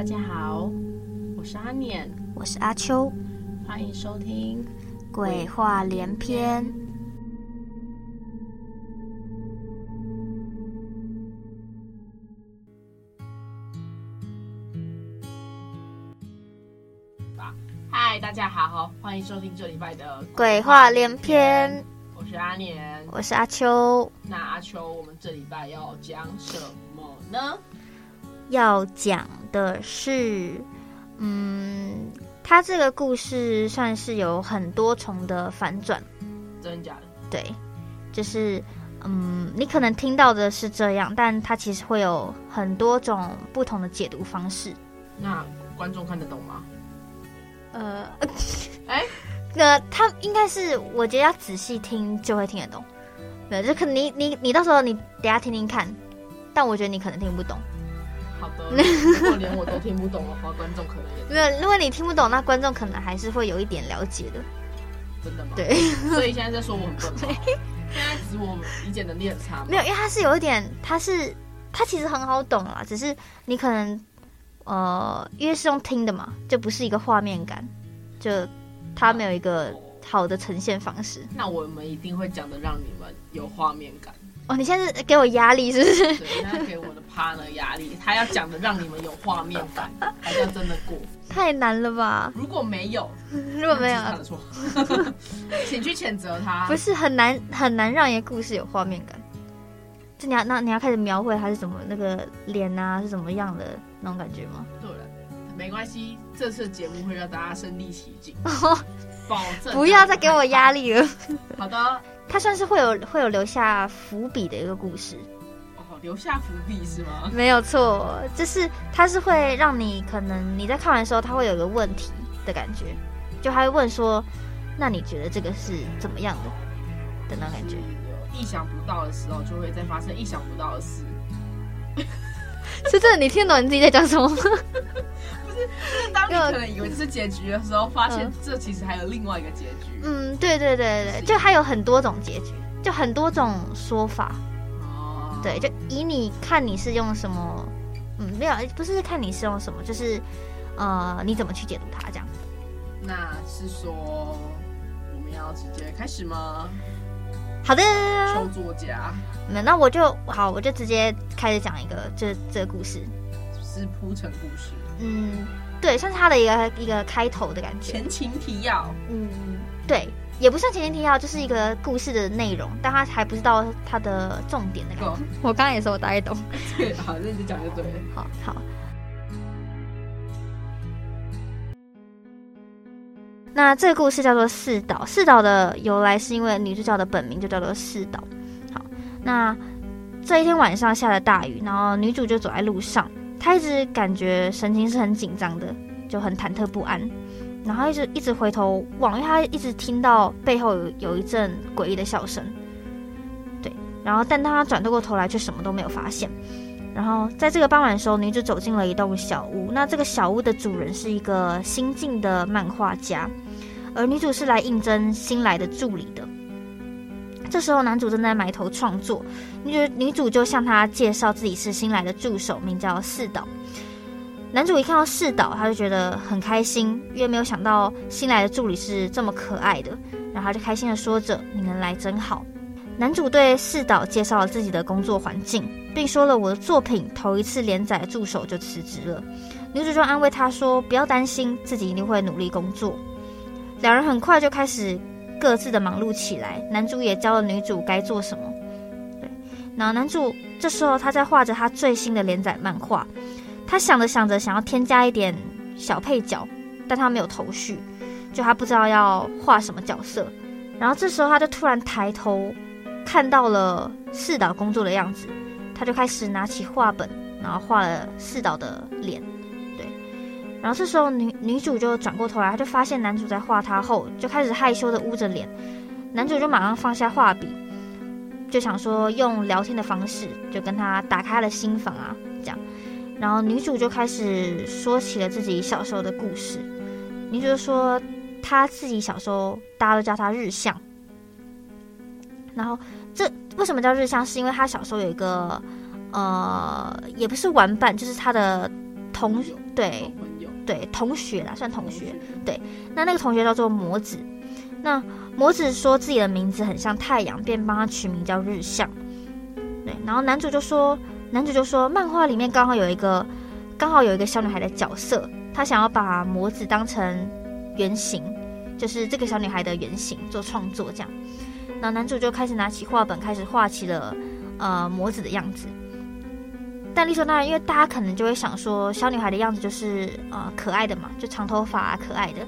大家好，我是阿念，我是阿秋，欢迎收听《鬼话连篇》。嗨，大家好，欢迎收听这礼拜的《鬼话连篇》。我是阿年，我是阿秋。那阿秋，我们这礼拜要讲什么呢？要讲的是，嗯，他这个故事算是有很多重的反转。真的假的？对，就是，嗯，你可能听到的是这样，但他其实会有很多种不同的解读方式。那观众看得懂吗？呃，哎。那他应该是，我觉得要仔细听就会听得懂。对，就可能你你你到时候你等下听听看，但我觉得你可能听不懂。好的，如果连我都听不懂的话，观众可能也 没有。如果你听不懂，那观众可能还是会有一点了解的。真的吗？对。所以现在在说我很笨吗？现在指我理解能力很差吗？没有，因为他是有一点，他是他其实很好懂啦，只是你可能呃，因为是用听的嘛，就不是一个画面感，就。他没有一个好的呈现方式，那我们一定会讲的让你们有画面感哦。你现在是给我压力是不是？对，给我的 partner 压力，他要讲的让你们有画面感，才叫真的过。太难了吧？如果没有，如果没有，他的错，请去谴责他。不是很难很难让一个故事有画面感，就你要那你要开始描绘他是什么那个脸啊是什么样的那种感觉吗？对了，没关系。这次节目会让大家身临其境，保证不要再给我压力了。好的，它算是会有会有留下伏笔的一个故事。哦，留下伏笔是吗？没有错，就是它是会让你可能你在看完的时候，它会有个问题的感觉，就他会问说：“那你觉得这个是怎么样的？”的那种感觉。意想不到的时候，就会再发生意想不到的事。是这，你听懂你自己在讲什么吗？就是当你可能以为这是结局的时候，发现这其实还有另外一个结局。嗯，对对对对，就还有很多种结局，就很多种说法。哦，对，就以你看你是用什么，嗯，没有，不是看你是用什么，就是呃，你怎么去解读它这样。那是说我们要直接开始吗？好的，抽作家。那那我就好，我就直接开始讲一个这这个故事，是铺陈故事。嗯，对，算是他的一个一个开头的感觉。前情提要。嗯，对，也不算前情提要，就是一个故事的内容，但他还不知道他的重点的感觉。我刚刚也说我大概懂。对，好，那你讲就对了。好好。那这个故事叫做四岛。四岛的由来是因为女主角的本名就叫做四岛。好，那这一天晚上下了大雨，然后女主就走在路上，他一直感觉神情是很紧张的，就很忐忑不安，然后一直一直回头望，因为他一直听到背后有有一阵诡异的笑声。对，然后但当他转过头来，却什么都没有发现。然后在这个傍晚的时候，女主走进了一栋小屋。那这个小屋的主人是一个新晋的漫画家，而女主是来应征新来的助理的。这时候，男主正在埋头创作，女女主就向他介绍自己是新来的助手，名叫四岛。男主一看到四岛，他就觉得很开心，因为没有想到新来的助理是这么可爱的，然后他就开心地说着：“你能来真好。”男主对四岛介绍了自己的工作环境，并说了我的作品头一次连载助手就辞职了。女主就安慰他说：“不要担心，自己一定会努力工作。”两人很快就开始各自的忙碌起来。男主也教了女主该做什么。对，然后男主这时候他在画着他最新的连载漫画，他想着想着想要添加一点小配角，但他没有头绪，就他不知道要画什么角色。然后这时候他就突然抬头。看到了四岛工作的样子，他就开始拿起画本，然后画了四岛的脸。然后这时候女女主就转过头来，她就发现男主在画她后，就开始害羞的捂着脸。男主就马上放下画笔，就想说用聊天的方式就跟他打开他的心房啊，这样。然后女主就开始说起了自己小时候的故事。女主说她自己小时候大家都叫她日向。然后这为什么叫日向？是因为她小时候有一个呃，也不是玩伴，就是她的同对。对，同学啦，算同学。对，那那个同学叫做魔子。那魔子说自己的名字很像太阳，便帮他取名叫日向。对，然后男主就说，男主就说，漫画里面刚好有一个，刚好有一个小女孩的角色，他想要把魔子当成原型，就是这个小女孩的原型做创作这样。那男主就开始拿起画本，开始画起了呃魔子的样子。但理所当然，因为大家可能就会想说，小女孩的样子就是呃可爱的嘛，就长头发啊，可爱的。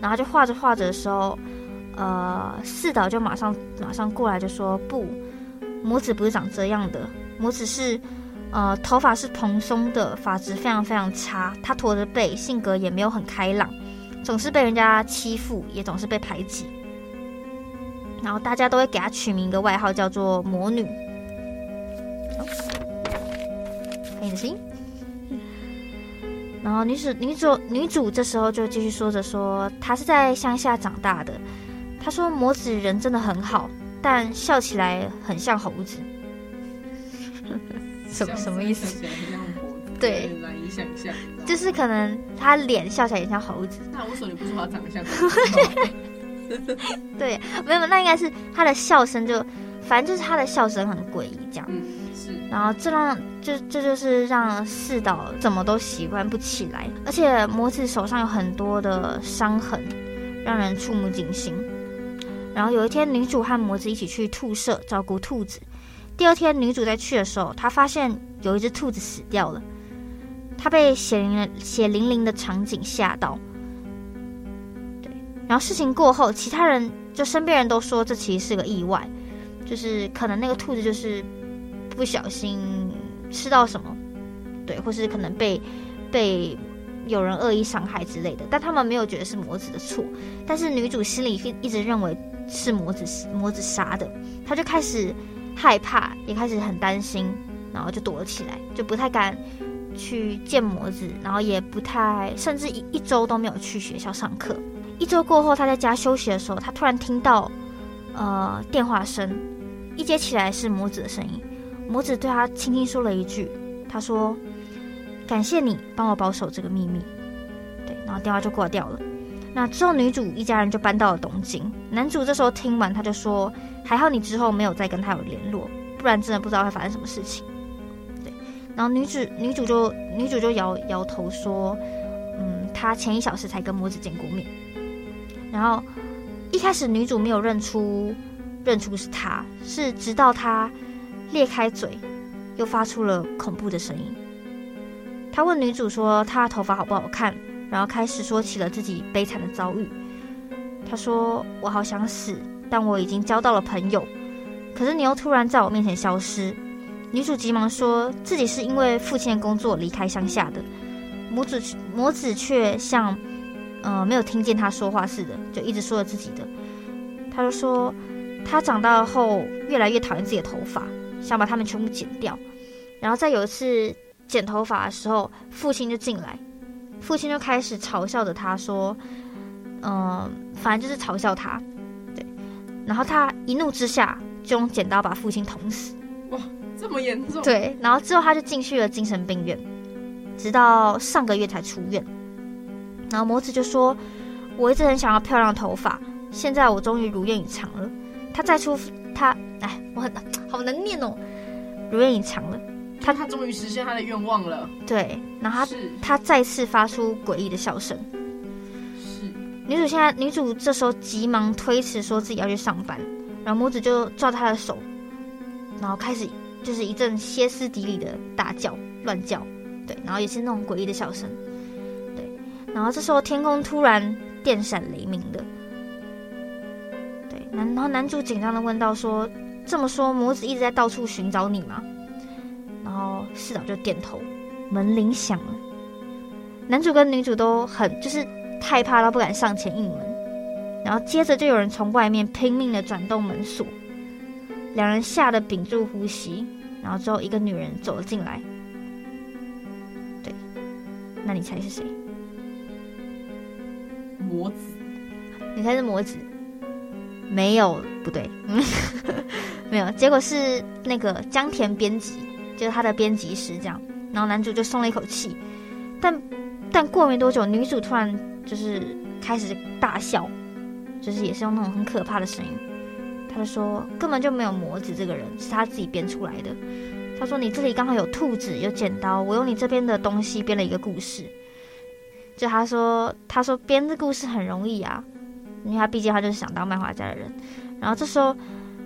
然后就画着画着的时候，呃，四岛就马上马上过来就说不，魔子不是长这样的，魔子是呃头发是蓬松的，发质非常非常差，她驼着背，性格也没有很开朗，总是被人家欺负，也总是被排挤。然后大家都会给她取名一个外号，叫做魔女。你的心，然后女主女主女主这时候就继续说着说，她是在乡下长大的。她说魔子人真的很好，但笑起来很像猴子。什么什么意思？对，难以想象。就是可能她脸笑起来也像猴子。那为什么你不说她长得像猴子？对，没有，那应该是她的笑声就，反正就是他的笑声很诡异，这样。嗯然后这让就这就是让四岛怎么都习惯不起来，而且魔子手上有很多的伤痕，让人触目惊心。然后有一天，女主和魔子一起去兔舍照顾兔子。第二天，女主在去的时候，她发现有一只兔子死掉了。她被血淋淋血淋淋的场景吓到。对，然后事情过后，其他人就身边人都说这其实是个意外，就是可能那个兔子就是。不小心吃到什么，对，或是可能被被有人恶意伤害之类的，但他们没有觉得是魔子的错。但是女主心里一一直认为是魔子魔子杀的，她就开始害怕，也开始很担心，然后就躲了起来，就不太敢去见魔子，然后也不太，甚至一一周都没有去学校上课。一周过后，她在家休息的时候，她突然听到呃电话声，一接起来是魔子的声音。魔子对他轻轻说了一句：“他说，感谢你帮我保守这个秘密。”对，然后电话就挂掉了。那之后，女主一家人就搬到了东京。男主这时候听完，他就说：“还好你之后没有再跟他有联络，不然真的不知道会发生什么事情。”对，然后女主女主就女主就摇摇头说：“嗯，她前一小时才跟魔子见过面。”然后一开始女主没有认出认出是他，是直到他。裂开嘴，又发出了恐怖的声音。他问女主说：“她的头发好不好看？”然后开始说起了自己悲惨的遭遇。他说：“我好想死，但我已经交到了朋友。可是你又突然在我面前消失。”女主急忙说自己是因为父亲的工作离开乡下的。母子母子却像呃没有听见他说话似的，就一直说了自己的。他就说他长大后越来越讨厌自己的头发。想把它们全部剪掉，然后在有一次剪头发的时候，父亲就进来，父亲就开始嘲笑着他说：“嗯、呃，反正就是嘲笑他。”对，然后他一怒之下就用剪刀把父亲捅死。哇，这么严重？对，然后之后他就进去了精神病院，直到上个月才出院。然后魔子就说：“我一直很想要漂亮的头发，现在我终于如愿以偿了。”他再出他。哎，我很 好难念哦，如愿以偿了，他他终于实现他的愿望了。对，然后他他再次发出诡异的笑声。是女主现在，女主这时候急忙推辞说自己要去上班，然后魔子就抓他的手，然后开始就是一阵歇斯底里的大叫乱叫，对，然后也是那种诡异的笑声，对，然后这时候天空突然电闪雷鸣的，对，然后男主紧张的问道说。这么说，魔子一直在到处寻找你吗？然后市长就点头。门铃响了，男主跟女主都很就是害怕到不敢上前应门，然后接着就有人从外面拼命的转动门锁，两人吓得屏住呼吸，然后之后一个女人走了进来。对，那你猜是谁？魔子，你猜是魔子？没有，不对，没有，结果是那个江田编辑，就是他的编辑师这样。然后男主就松了一口气，但但过没多久，女主突然就是开始大笑，就是也是用那种很可怕的声音。他就说根本就没有魔子这个人，是他自己编出来的。他说你这里刚好有兔子，有剪刀，我用你这边的东西编了一个故事。就他说他说编这故事很容易啊。因为他毕竟他就是想当漫画家的人，然后这时候，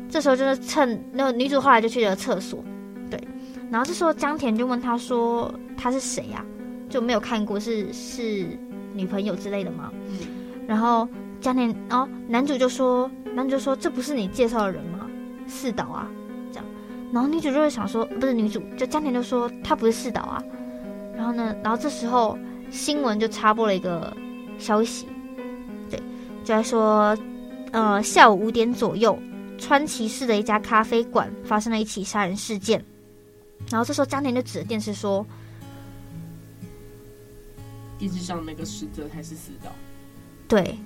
这时候就是趁那个女主后来就去了厕所，对，然后这时候江田就问他说他是谁呀？就没有看过是是女朋友之类的吗？嗯，然后江田，然后男主就说，男主就说这不是你介绍的人吗？四岛啊，这样，然后女主就会想说不是女主，就江田就说他不是四岛啊，然后呢，然后这时候新闻就插播了一个消息。就在说，呃，下午五点左右，川崎市的一家咖啡馆发生了一起杀人事件。然后这时候江田就指着电视说：“电视上那个死者才是死的。”对，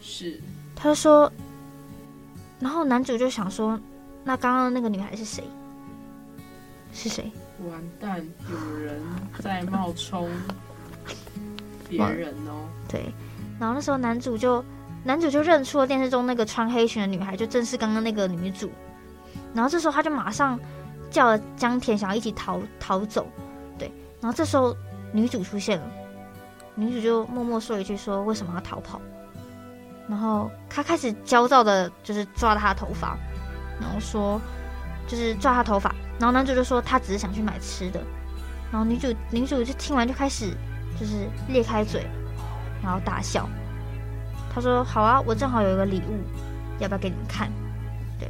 是。他就说，然后男主就想说：“那刚刚那个女孩是谁？是谁？”完蛋，有人在冒充 别人哦。对，然后那时候男主就。男主就认出了电视中那个穿黑裙的女孩，就正是刚刚那个女主。然后这时候他就马上叫了江田，想要一起逃逃走。对，然后这时候女主出现了，女主就默默说一句：“说为什么要逃跑？”然后他开始焦躁的，就是抓他头发，然后说就是抓他头发。然后男主就说他只是想去买吃的。然后女主女主就听完就开始就是裂开嘴，然后大笑。他说：“好啊，我正好有一个礼物，要不要给你们看？”对，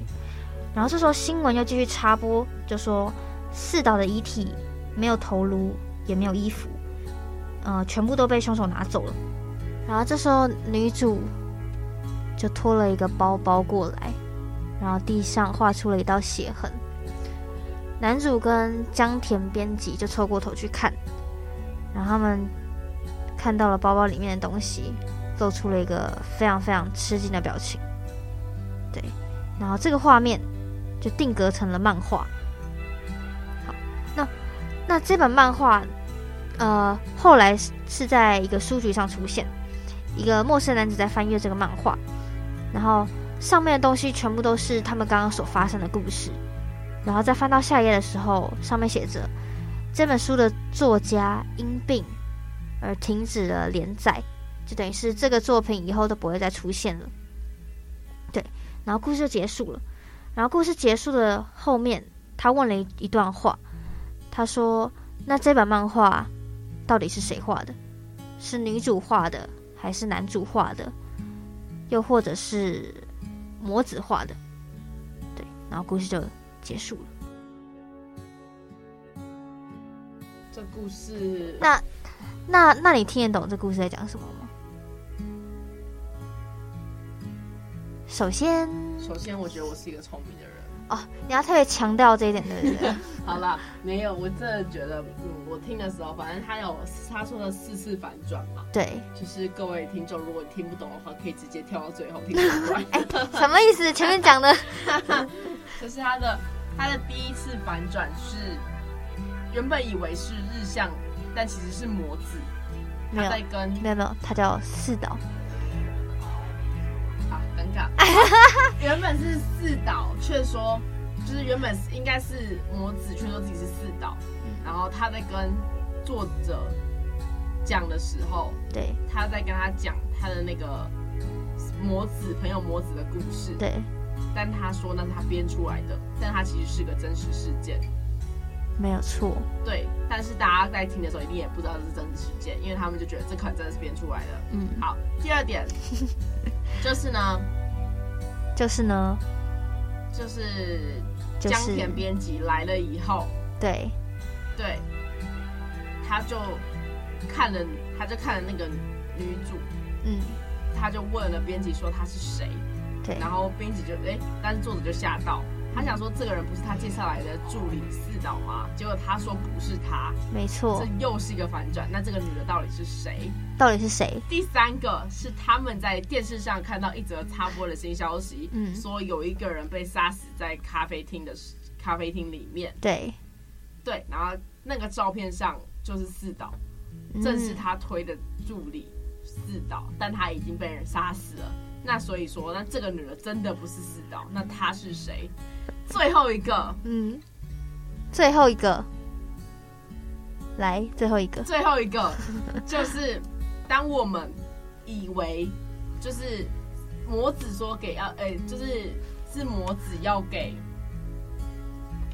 然后这时候新闻又继续插播，就说四岛的遗体没有头颅，也没有衣服，呃，全部都被凶手拿走了。然后这时候女主就拖了一个包包过来，然后地上画出了一道血痕。男主跟江田编辑就凑过头去看，然后他们看到了包包里面的东西。露出了一个非常非常吃惊的表情，对，然后这个画面就定格成了漫画。好，那那这本漫画，呃，后来是在一个书局上出现，一个陌生男子在翻阅这个漫画，然后上面的东西全部都是他们刚刚所发生的故事，然后再翻到下一页的时候，上面写着这本书的作家因病而停止了连载。就等于是这个作品以后都不会再出现了，对。然后故事就结束了。然后故事结束的后面，他问了一一段话，他说：“那这本漫画到底是谁画的？是女主画的，还是男主画的？又或者是魔子画的？”对。然后故事就结束了。这故事，那那那你听得懂这故事在讲什么吗？首先，首先，我觉得我是一个聪明的人哦。你要特别强调这一点，对不对？好啦，没有，我真的觉得，嗯，我听的时候，反正他有他说的四次反转嘛。对，就是各位听众，如果听不懂的话，可以直接跳到最后听 什么意思？前面讲的，就是他的他的第一次反转是原本以为是日向，但其实是魔子。他在跟没有没有，他叫四岛。原本是四岛，却说就是原本应该是魔子，却说自己是四岛。然后他在跟作者讲的时候，对，他在跟他讲他的那个魔子朋友魔子的故事，对。但他说那是他编出来的，但他其实是个真实事件，没有错。对，但是大家在听的时候一定也不知道这是真实事件，因为他们就觉得这可能真的是编出来的。嗯，好。第二点 就是呢。就是呢，就是江田编辑来了以后，对，对，他就看了他就看了那个女主，嗯，他就问了编辑说他是谁，对，然后编辑就哎、欸，但是作者就吓到。他想说这个人不是他介绍来的助理四岛吗？结果他说不是他，没错，这又是一个反转。那这个女的到底是谁？到底是谁？第三个是他们在电视上看到一则插播的新消息，嗯，说有一个人被杀死在咖啡厅的咖啡厅里面。对，对，然后那个照片上就是四岛，正是他推的助理四岛，但他已经被人杀死了。那所以说，那这个女的真的不是四岛，那她是谁？最后一个，嗯，最后一个，来，最后一个，最后一个，就是当我们以为就是魔子说给要，哎、欸，就是是魔子要给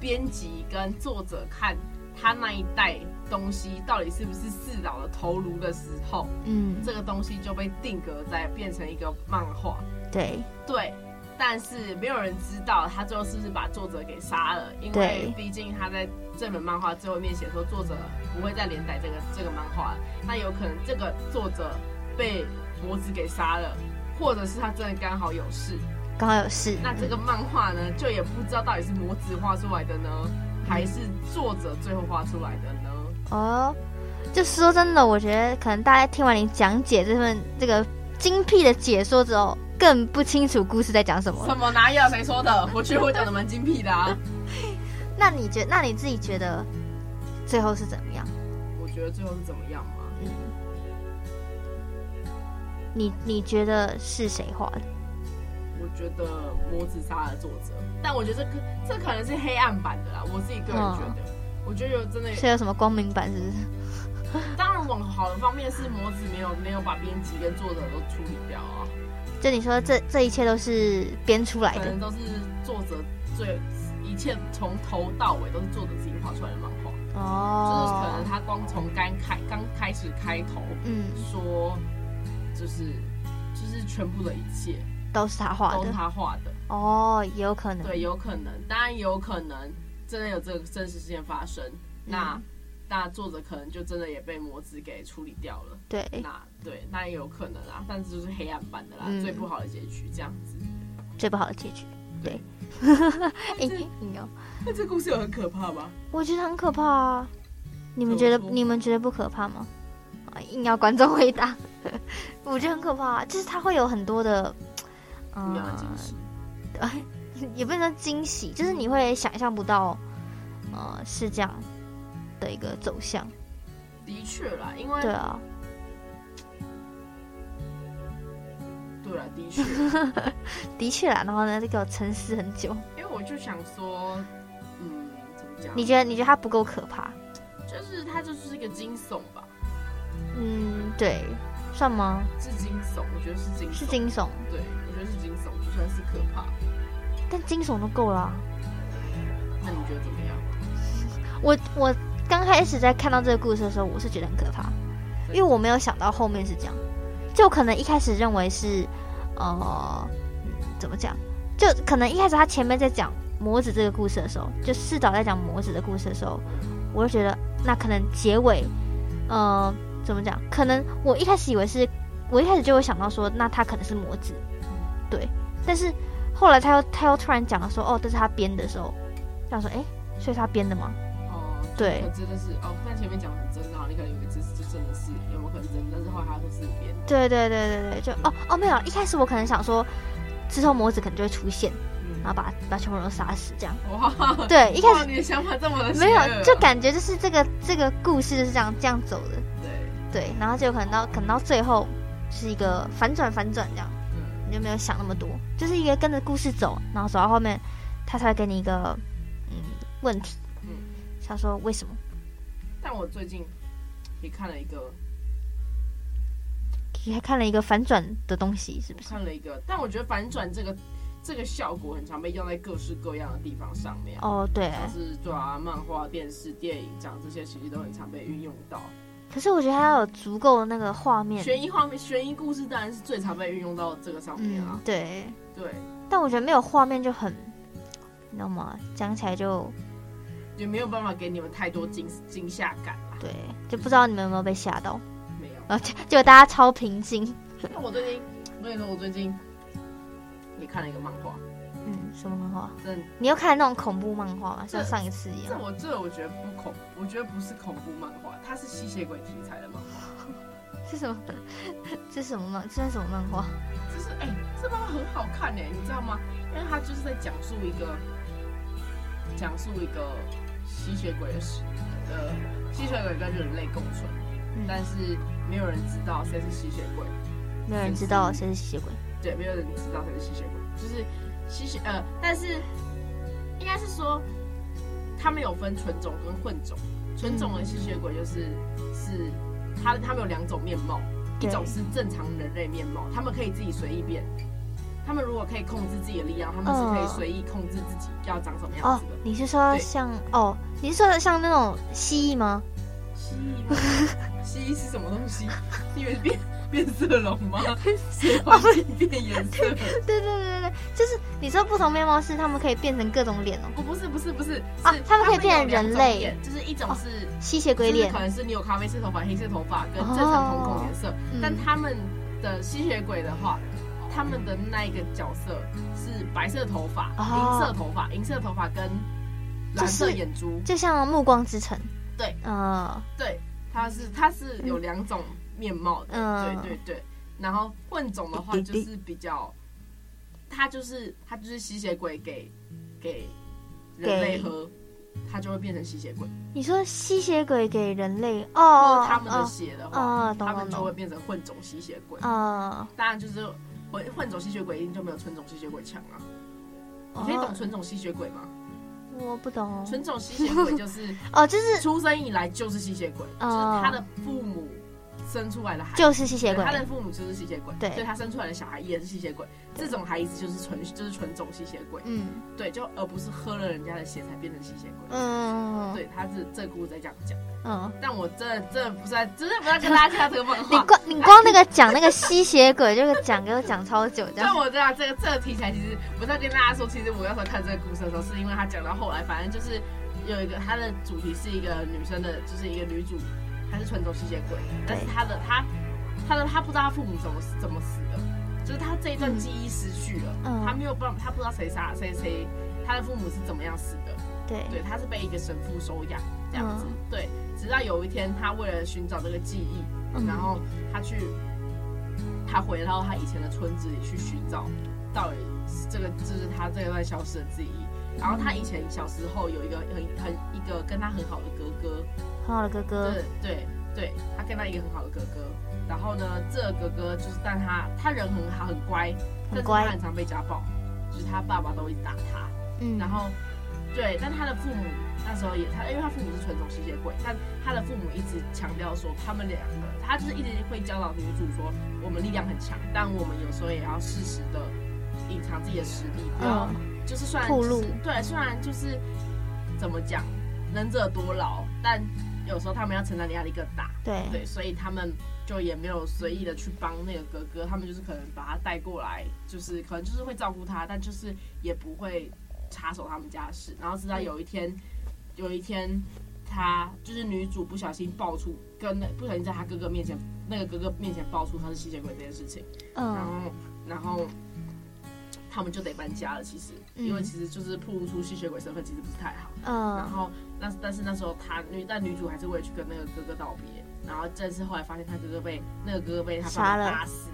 编辑跟作者看他那一代东西到底是不是四老的头颅的时候，嗯，这个东西就被定格在变成一个漫画，对，对。但是没有人知道他最后是不是把作者给杀了，因为毕竟他在这本漫画最后面写说作者不会再连载这个这个漫画，那有可能这个作者被魔子给杀了，或者是他真的刚好有事，刚好有事。那这个漫画呢，就也不知道到底是魔子画出来的呢，还是作者最后画出来的呢？哦，就说真的，我觉得可能大家听完你讲解这份这个精辟的解说之后。更不清楚故事在讲什么？什么哪有？谁说的？我觉得我讲的蛮精辟的啊。那你觉，那你自己觉得最后是怎么样？我觉得最后是怎么样吗？嗯。你你觉得是谁画的？我觉得魔子杀的作者，但我觉得这可这可能是黑暗版的啦。我自己个人觉得，嗯、我觉得有真的有。是有什么光明版？是不是？当然，往好的方面是模子没有没有把编辑跟作者都处理掉啊。就你说这这一切都是编出来的，可能都是作者最一切从头到尾都是作者自己画出来的漫画。哦，就是可能他光从刚开刚开始开头，嗯，说就是就是全部的一切都是他画的，都是他画的。哦，也有可能，对，有可能，当然也有可能真的有这个真实事件发生，嗯、那。那作者可能就真的也被魔子给处理掉了。对，那对，那也有可能啊，但是就是黑暗版的啦，嗯、最不好的结局这样子。最不好的结局，对。硬要，那这故事有很可怕吗？我觉得很可怕啊。你们觉得？你们觉得不可怕吗？啊硬要观众回答。我觉得很可怕啊，就是它会有很多的，嗯，对，也不能说惊喜，就是你会想象不到，呃，是这样。的一个走向，的确啦，因为对啊，对啊，的确，的确啦。然后呢，就给我沉思很久，因为我就想说，嗯，怎么讲？你觉得你觉得它不够可怕？就是它就是一个惊悚吧？嗯，对，算吗？是惊悚，我觉得是惊，是惊悚。对，我觉得是惊悚，就算是可怕，但惊悚都够了。那你觉得怎么样？我 我。刚开始在看到这个故事的时候，我是觉得很可怕，因为我没有想到后面是这样，就可能一开始认为是，呃，怎么讲？就可能一开始他前面在讲魔子这个故事的时候，就四岛在讲魔子的故事的时候，我就觉得那可能结尾，呃，怎么讲？可能我一开始以为是，我一开始就会想到说，那他可能是魔子，对。但是后来他又他又突然讲了说，哦，这是他编的时候，这样说，哎，所以他编的吗？对，真的是哦。但前面讲的很真然后，你可能以为这是就真的是有没有可能真的？但是后来他说是编的。对对对对对，就哦哦没有，一开始我可能想说，之后魔子可能就会出现，嗯、然后把把全部人都杀死这样。哇，对，一开始你的想法这么的没有，就感觉就是这个这个故事就是这样这样走的。对对，然后就可能到可能到最后是一个反转反转这样，嗯，你就没有想那么多，就是一个跟着故事走，然后走到后面，他才会给你一个嗯问题。他说：“为什么？”但我最近也看了一个，也还看了一个反转的东西，是不是？看了一个，但我觉得反转这个这个效果很常被用在各式各样的地方上面。哦，对，像是抓漫画、电视、电影这样这些，其实都很常被运用到。可是我觉得它要有足够的那个画面，悬疑画面、悬疑故事当然是最常被运用到这个上面啊。嗯、对对，但我觉得没有画面就很，你知道吗？讲起来就。也没有办法给你们太多惊惊吓感啦。对，就不知道你们有没有被吓到？没有，然后结果大家超平静。那我最近，我跟你说，我最近也看了一个漫画。嗯，什么漫画？真，你又看那种恐怖漫画吗？像上一次一样。这我这我觉得不恐，我觉得不是恐怖漫画，它是吸血鬼题材的漫画。是什么？这 是什么漫？这是什么漫画？这是哎、欸，这漫画很好看哎，你知道吗？因为它就是在讲述一个，讲述一个吸血鬼的史，呃，吸血鬼跟人类共存，嗯、但是没有人知道谁是吸血鬼，没有人知道谁是吸血鬼，对，没有人知道谁是吸血鬼，就是吸血呃，但是应该是说，他们有分纯种跟混种，纯种的吸血鬼就是、嗯、是。他他们有两种面貌，一种是正常人类面貌，他们可以自己随意变。他们如果可以控制自己的力量，他们是可以随意控制自己要长什么样子的。哦，你是说像哦？你是说像那种蜥蜴吗？蜥蜴吗？蜥蜴是什么东西？因为变。变色龙吗？变颜色？对对对对，就是你说不同面貌是他们可以变成各种脸哦。不不是不是不是啊，他们可以变成人类，就是一种是吸血鬼脸，可能是你有咖啡色头发、黑色头发跟正常瞳孔颜色。但他们的吸血鬼的话，他们的那一个角色是白色头发、银色头发、银色头发跟蓝色眼珠，就像《暮光之城》。对，嗯，对，它是它是有两种。面貌的，嗯、对对对，然后混种的话就是比较，它就是它就是吸血鬼给给人类喝，他就会变成吸血鬼。你说吸血鬼给人类哦，他们的血的话，他们就会变成混种吸血鬼。嗯，当然就是混混种吸血鬼一定就没有纯种吸血鬼强啊。你可以懂纯种吸血鬼吗？我不懂。纯种吸血鬼就是 哦，就是出生以来就是吸血鬼，就是他的父母。生出来的孩子。就是吸血鬼，他的父母就是吸血鬼，对，所以他生出来的小孩也是吸血鬼。这种孩子就是纯就是纯种吸血鬼，嗯，对，就而不是喝了人家的血才变成吸血鬼，嗯，对，他是这故事在这样讲，嗯，但我真的真的不是在真的不要跟大家讲这个漫画，你光你光那个讲那个吸血鬼这个讲给我讲超久，这样。但我知道这个这个题材其实不在跟大家说，其实我那时候看这个故事的时候，是因为他讲到后来，反正就是有一个他的主题是一个女生的，就是一个女主。他是纯种吸血鬼，但是他的他，他的他不知道他父母怎么怎么死的，就是他这一段记忆失去了，嗯、他没有办法，他不知道谁杀谁谁，他的父母是怎么样死的，对。对，他是被一个神父收养这样子，嗯、对，直到有一天他为了寻找这个记忆，嗯、然后他去，他回到他以前的村子里去寻找，到底这个就是他这一段消失的记忆，然后他以前小时候有一个很很一个跟他很好的哥。哥。很好的哥哥，对对对，他跟他一个很好的哥哥，然后呢，这个哥哥就是，但他他人很好，很乖，很乖，但是他很常被家暴，就是他爸爸都会打他，嗯，然后对，但他的父母那时候也他，因为他父母是纯种吸血鬼，但他的父母一直强调说，他们两个，他就是一直会教导女主说，我们力量很强，但我们有时候也要适时的隐藏自己的实力，不要、嗯、就是算对，虽然就是怎么讲，能者多劳，但。有时候他们要承担的压力更大，对对，所以他们就也没有随意的去帮那个哥哥，他们就是可能把他带过来，就是可能就是会照顾他，但就是也不会插手他们家的事。然后直到有一天，有一天他就是女主不小心爆出，跟不小心在他哥哥面前，那个哥哥面前爆出他是吸血鬼这件事情，嗯，然后然后。他们就得搬家了，其实，因为其实就是暴露出吸血鬼身份，其实不是太好。嗯。然后，那但是那时候他女，但女主还是为了去跟那个哥哥道别。然后，这次后来发现他哥哥被那个哥哥被他爸爸打死，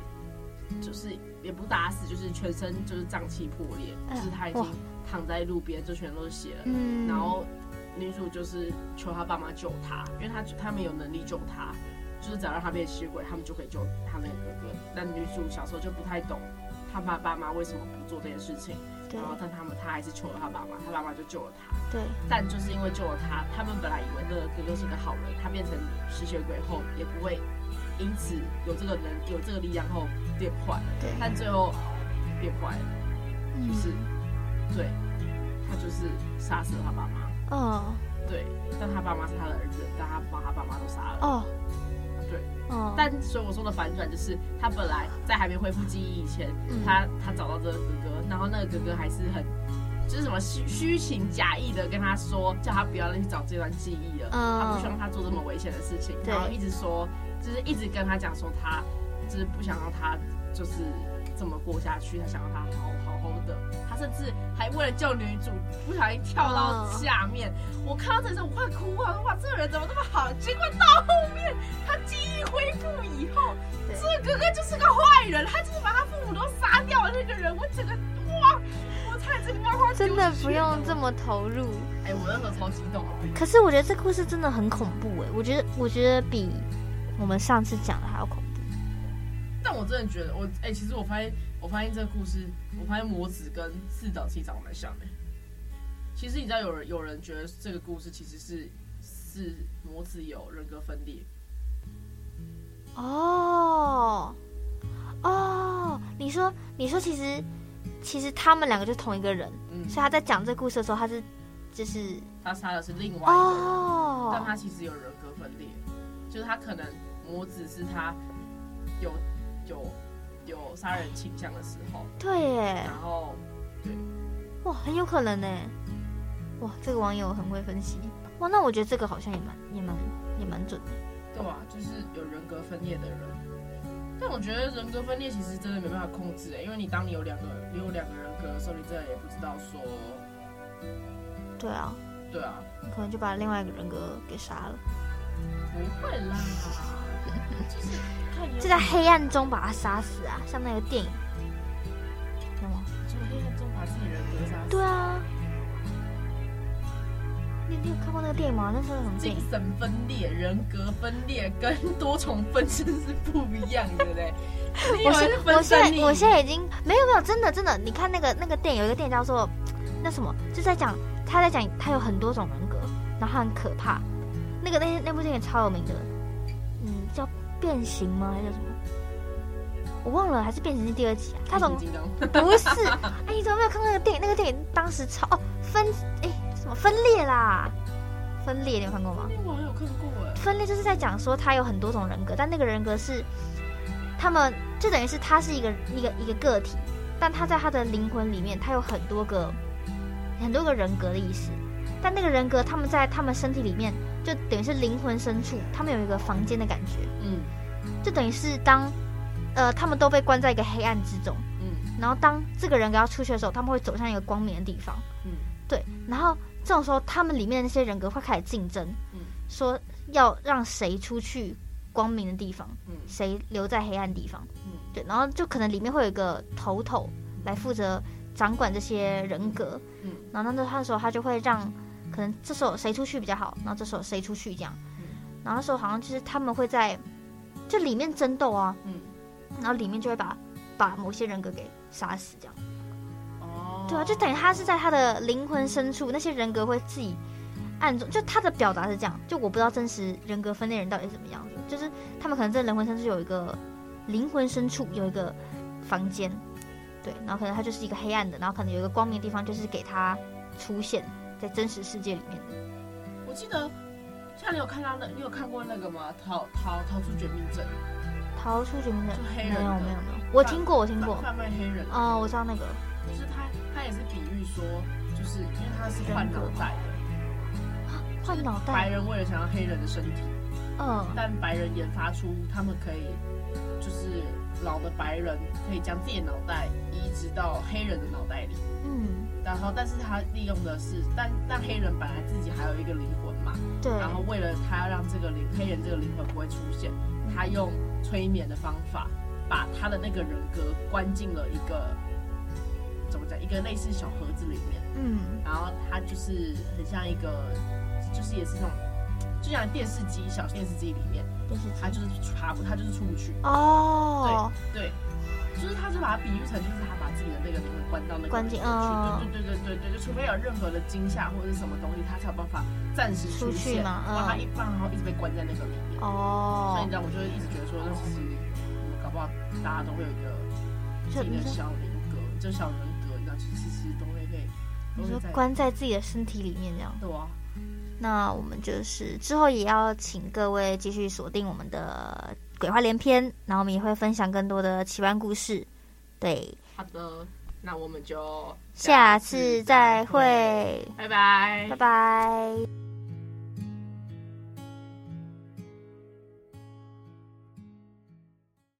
就是也不打死，就是全身就是脏器破裂，嗯、就是他已经躺在路边，就全都是血了。嗯。然后女主就是求他爸妈救他，因为他他们有能力救他，就是只要让他变吸血鬼，他们就可以救他那个哥哥。但女主小时候就不太懂。他爸爸妈为什么不做这件事情？对然后但他们他还是求了他爸爸，他爸爸就救了他。对。但就是因为救了他，他们本来以为那个哥哥是个好人，他变成吸血鬼后也不会因此有这个能有这个力量后变坏。对。但最后变坏了，就是、嗯、对，他就是杀死了他爸妈。哦。对。但他爸妈是他的儿子，但他把他爸妈都杀了。哦。对，嗯，但所以我说的反转就是，他本来在还没恢复记忆以前，嗯、他他找到这个哥哥，然后那个哥哥还是很，就是什么虚虚情假意的跟他说，叫他不要再去找这段记忆了，嗯、他不希望他做这么危险的事情，然后一直说就是一直跟他讲说他就是不想让他就是这么过下去，他想让他好好。他甚至还为了救女主，不小心跳到下面。Oh. 我看到这时候我快哭了，哇，这个人怎么那么好？结果到后面他记忆恢复以后，这个哥哥就是个坏人，他就是把他父母都杀掉了那个人。我整个哇！我才这漫画真的不用这么投入。哎、欸，我那时候超激动。可是我觉得这故事真的很恐怖哎，我觉得我觉得比我们上次讲的还要恐怖。但我真的觉得我哎、欸，其实我发现我发现这个故事，我发现魔子跟四岛其实长得蛮像的。其实你知道有人有人觉得这个故事其实是是魔子有人格分裂。哦哦，你说你说其实。其实他们两个就是同一个人，嗯，所以他在讲这个故事的时候，他是就是他杀的是另外一个人，哦，但他其实有人格分裂，就是他可能魔子是他有有有杀人倾向的时候，对耶，然后对，哇，很有可能呢，哇，这个网友很会分析，哇，那我觉得这个好像也蛮也蛮也蛮准的，对啊？就是有人格分裂的人。但我觉得人格分裂其实真的没办法控制哎，因为你当你有两个你有两个人格的时候，你真的也不知道说，对啊，对啊，你可能就把另外一个人格给杀了，不会啦，就是就在黑暗中把他杀死啊，像那个电影，有吗？就黑暗中把自己人格杀死，对啊。你你有看过那个电影吗？那时候什么精神分裂、人格分裂跟多重分身是不一样的嘞。我是我现在我现在已经没有没有真的真的，你看那个那个电影，有一个电影叫做那什么，就在讲他在讲他有很多种人格，然后很可怕。那个那那部电影超有名的，变形吗？还是叫什么？我忘了，还是变形是第二集啊？他从 不是哎，你怎么没有看过那个电影？那个电影当时超哦分哎什么。分裂啦，分裂你有看过吗？我有看过哎。分裂就是在讲说他有很多种人格，但那个人格是他们就等于是他是一个一个一个个体，但他在他的灵魂里面，他有很多个很多个人格的意思。但那个人格他们在他们身体里面，就等于是灵魂深处，他们有一个房间的感觉。嗯，就等于是当呃他们都被关在一个黑暗之中。嗯，然后当这个人格要出去的时候，他们会走向一个光明的地方。嗯，对，然后。这种时候，他们里面的那些人格会开始竞争，嗯，说要让谁出去光明的地方，嗯，谁留在黑暗地方，嗯，对，然后就可能里面会有一个头头来负责掌管这些人格，嗯，然后那他的时候，他就会让可能这时候谁出去比较好，然后这时候谁出去这样，嗯，然后那时候好像就是他们会在就里面争斗啊，嗯，然后里面就会把把某些人格给杀死这样。哦。对啊，就等于他是在他的灵魂深处，那些人格会自己暗中，就他的表达是这样，就我不知道真实人格分裂人到底是怎么样子，就是他们可能在灵魂深处有一个灵魂深处有一个房间，对，然后可能他就是一个黑暗的，然后可能有一个光明的地方，就是给他出现在真实世界里面的。我记得，像你有看到那，你有看过那个吗？逃逃逃出绝命镇？逃出绝命镇？就黑人？没有没有没有，我听过我听过。贩卖黑人？哦，我知道那个。就是他，他也是比喻说，就是因为他是换脑袋的，换脑袋。白人为了想要黑人的身体，嗯，但白人研发出他们可以，就是老的白人可以将自己的脑袋移植到黑人的脑袋里，嗯，然后但是他利用的是，但但黑人本来自己还有一个灵魂嘛，对，然后为了他要让这个灵黑人这个灵魂不会出现，他用催眠的方法把他的那个人格关进了一个。怎么讲？一个类似小盒子里面，嗯，然后他就是很像一个，就是也是那种，就像电视机小电视机里面，电视机，它就是爬不，他就是出不去。哦，对对，就是他是把它比喻成，就是他把自己的那个灵魂关到那个关进去，哦，对对对对对，就除非有任何的惊吓或者是什么东西，他才有办法暂时出去嘛。然后他一放，然后一直被关在那个里面。哦，所以你知道，我就一直觉得说，那其实搞不好大家都会有一个自己的小灵格，就小人。其实都会被，你说关在自己的身体里面这样。对啊。那我们就是之后也要请各位继续锁定我们的鬼话连篇，然后我们也会分享更多的奇幻故事。对。好的，那我们就下次再会，拜拜，拜拜。